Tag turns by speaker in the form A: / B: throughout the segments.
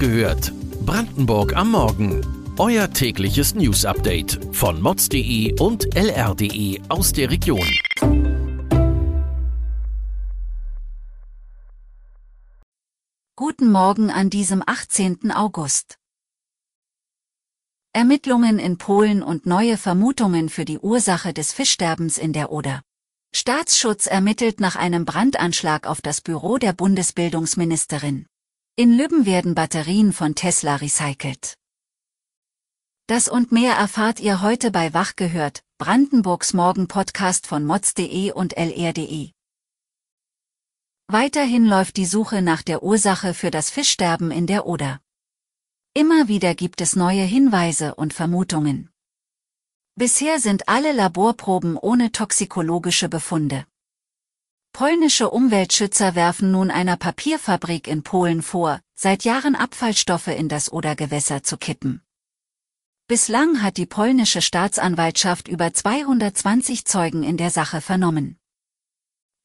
A: gehört. Brandenburg am Morgen. Euer tägliches News-Update von mods.de und lr.de aus der Region.
B: Guten Morgen an diesem 18. August. Ermittlungen in Polen und neue Vermutungen für die Ursache des Fischsterbens in der Oder. Staatsschutz ermittelt nach einem Brandanschlag auf das Büro der Bundesbildungsministerin. In Lübben werden Batterien von Tesla recycelt. Das und mehr erfahrt ihr heute bei Wach gehört, Brandenburgs Morgen-Podcast von mods.de und lr.de. Weiterhin läuft die Suche nach der Ursache für das Fischsterben in der Oder. Immer wieder gibt es neue Hinweise und Vermutungen. Bisher sind alle Laborproben ohne toxikologische Befunde. Polnische Umweltschützer werfen nun einer Papierfabrik in Polen vor, seit Jahren Abfallstoffe in das Odergewässer zu kippen. Bislang hat die polnische Staatsanwaltschaft über 220 Zeugen in der Sache vernommen.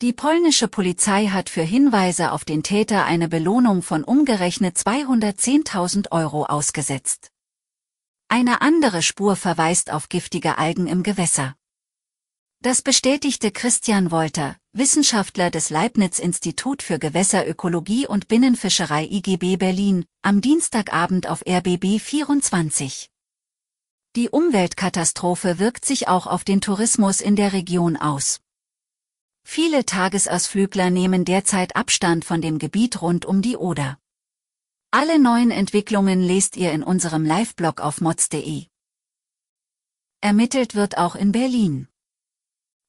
B: Die polnische Polizei hat für Hinweise auf den Täter eine Belohnung von umgerechnet 210.000 Euro ausgesetzt. Eine andere Spur verweist auf giftige Algen im Gewässer. Das bestätigte Christian Wolter, Wissenschaftler des Leibniz-Institut für Gewässerökologie und Binnenfischerei IGB Berlin, am Dienstagabend auf RBB 24. Die Umweltkatastrophe wirkt sich auch auf den Tourismus in der Region aus. Viele Tagesausflügler nehmen derzeit Abstand von dem Gebiet rund um die Oder. Alle neuen Entwicklungen lest ihr in unserem Live-Blog auf mods.de. Ermittelt wird auch in Berlin.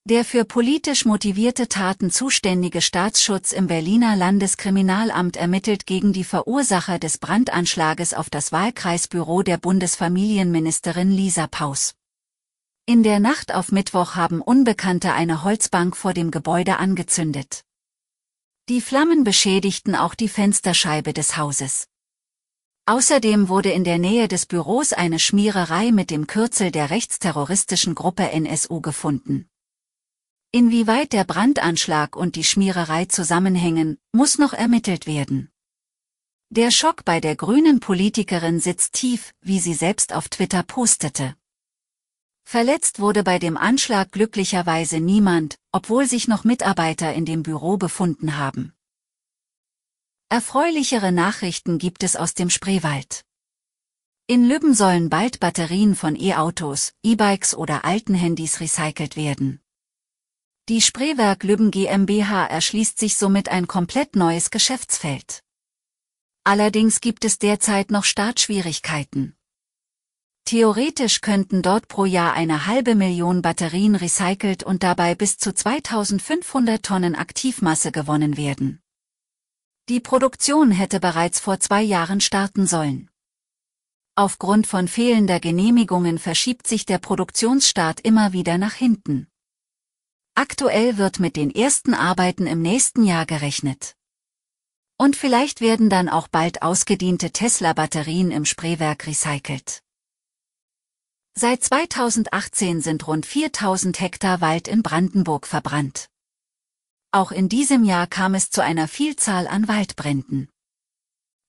B: Der für politisch motivierte Taten zuständige Staatsschutz im Berliner Landeskriminalamt ermittelt gegen die Verursacher des Brandanschlages auf das Wahlkreisbüro der Bundesfamilienministerin Lisa Paus. In der Nacht auf Mittwoch haben Unbekannte eine Holzbank vor dem Gebäude angezündet. Die Flammen beschädigten auch die Fensterscheibe des Hauses. Außerdem wurde in der Nähe des Büros eine Schmiererei mit dem Kürzel der rechtsterroristischen Gruppe NSU gefunden. Inwieweit der Brandanschlag und die Schmiererei zusammenhängen, muss noch ermittelt werden. Der Schock bei der grünen Politikerin sitzt tief, wie sie selbst auf Twitter postete. Verletzt wurde bei dem Anschlag glücklicherweise niemand, obwohl sich noch Mitarbeiter in dem Büro befunden haben. Erfreulichere Nachrichten gibt es aus dem Spreewald. In Lübben sollen bald Batterien von E-Autos, E-Bikes oder alten Handys recycelt werden. Die Spreewerk Lübben GmbH erschließt sich somit ein komplett neues Geschäftsfeld. Allerdings gibt es derzeit noch Startschwierigkeiten. Theoretisch könnten dort pro Jahr eine halbe Million Batterien recycelt und dabei bis zu 2500 Tonnen Aktivmasse gewonnen werden. Die Produktion hätte bereits vor zwei Jahren starten sollen. Aufgrund von fehlender Genehmigungen verschiebt sich der Produktionsstart immer wieder nach hinten. Aktuell wird mit den ersten Arbeiten im nächsten Jahr gerechnet. Und vielleicht werden dann auch bald ausgediente Tesla-Batterien im Spreewerk recycelt. Seit 2018 sind rund 4000 Hektar Wald in Brandenburg verbrannt. Auch in diesem Jahr kam es zu einer Vielzahl an Waldbränden.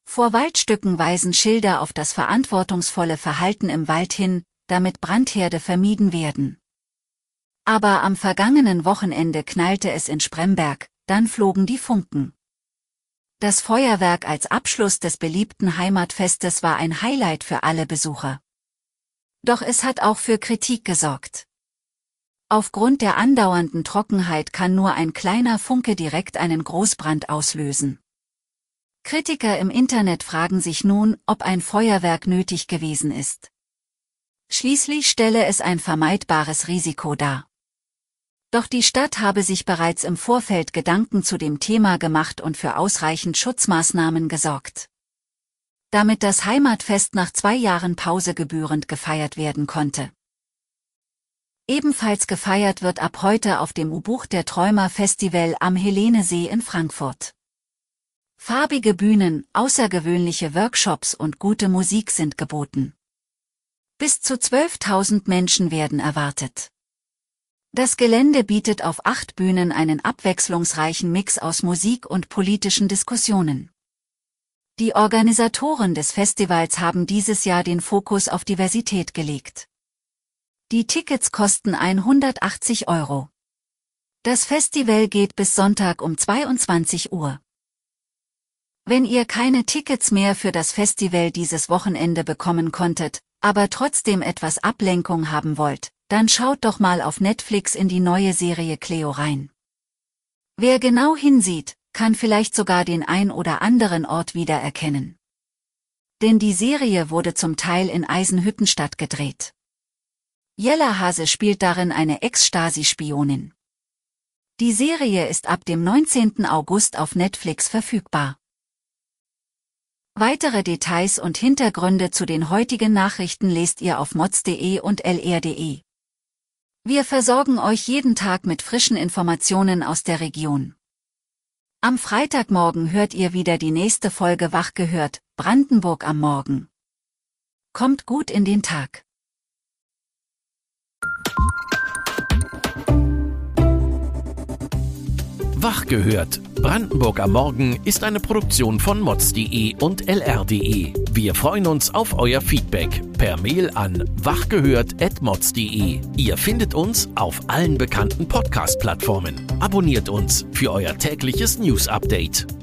B: Vor Waldstücken weisen Schilder auf das verantwortungsvolle Verhalten im Wald hin, damit Brandherde vermieden werden. Aber am vergangenen Wochenende knallte es in Spremberg, dann flogen die Funken. Das Feuerwerk als Abschluss des beliebten Heimatfestes war ein Highlight für alle Besucher. Doch es hat auch für Kritik gesorgt. Aufgrund der andauernden Trockenheit kann nur ein kleiner Funke direkt einen Großbrand auslösen. Kritiker im Internet fragen sich nun, ob ein Feuerwerk nötig gewesen ist. Schließlich stelle es ein vermeidbares Risiko dar. Doch die Stadt habe sich bereits im Vorfeld Gedanken zu dem Thema gemacht und für ausreichend Schutzmaßnahmen gesorgt. Damit das Heimatfest nach zwei Jahren Pause gebührend gefeiert werden konnte. Ebenfalls gefeiert wird ab heute auf dem U-Buch der Träumer Festival am Helenesee in Frankfurt. Farbige Bühnen, außergewöhnliche Workshops und gute Musik sind geboten. Bis zu 12.000 Menschen werden erwartet. Das Gelände bietet auf acht Bühnen einen abwechslungsreichen Mix aus Musik und politischen Diskussionen. Die Organisatoren des Festivals haben dieses Jahr den Fokus auf Diversität gelegt. Die Tickets kosten 180 Euro. Das Festival geht bis Sonntag um 22 Uhr. Wenn ihr keine Tickets mehr für das Festival dieses Wochenende bekommen konntet, aber trotzdem etwas Ablenkung haben wollt, dann schaut doch mal auf Netflix in die neue Serie Cleo rein. Wer genau hinsieht, kann vielleicht sogar den ein oder anderen Ort wiedererkennen. Denn die Serie wurde zum Teil in Eisenhüttenstadt gedreht. Jella Hase spielt darin eine Ex-Stasi-Spionin. Die Serie ist ab dem 19. August auf Netflix verfügbar. Weitere Details und Hintergründe zu den heutigen Nachrichten lest ihr auf mods.de und lr.de. Wir versorgen euch jeden Tag mit frischen Informationen aus der Region. Am Freitagmorgen hört ihr wieder die nächste Folge Wach gehört, Brandenburg am Morgen. Kommt gut in den Tag.
A: Wach gehört. Brandenburg am Morgen ist eine Produktion von mods.de und lr.de. Wir freuen uns auf euer Feedback per Mail an wachgehört.mods.de. Ihr findet uns auf allen bekannten Podcast-Plattformen. Abonniert uns für euer tägliches News-Update.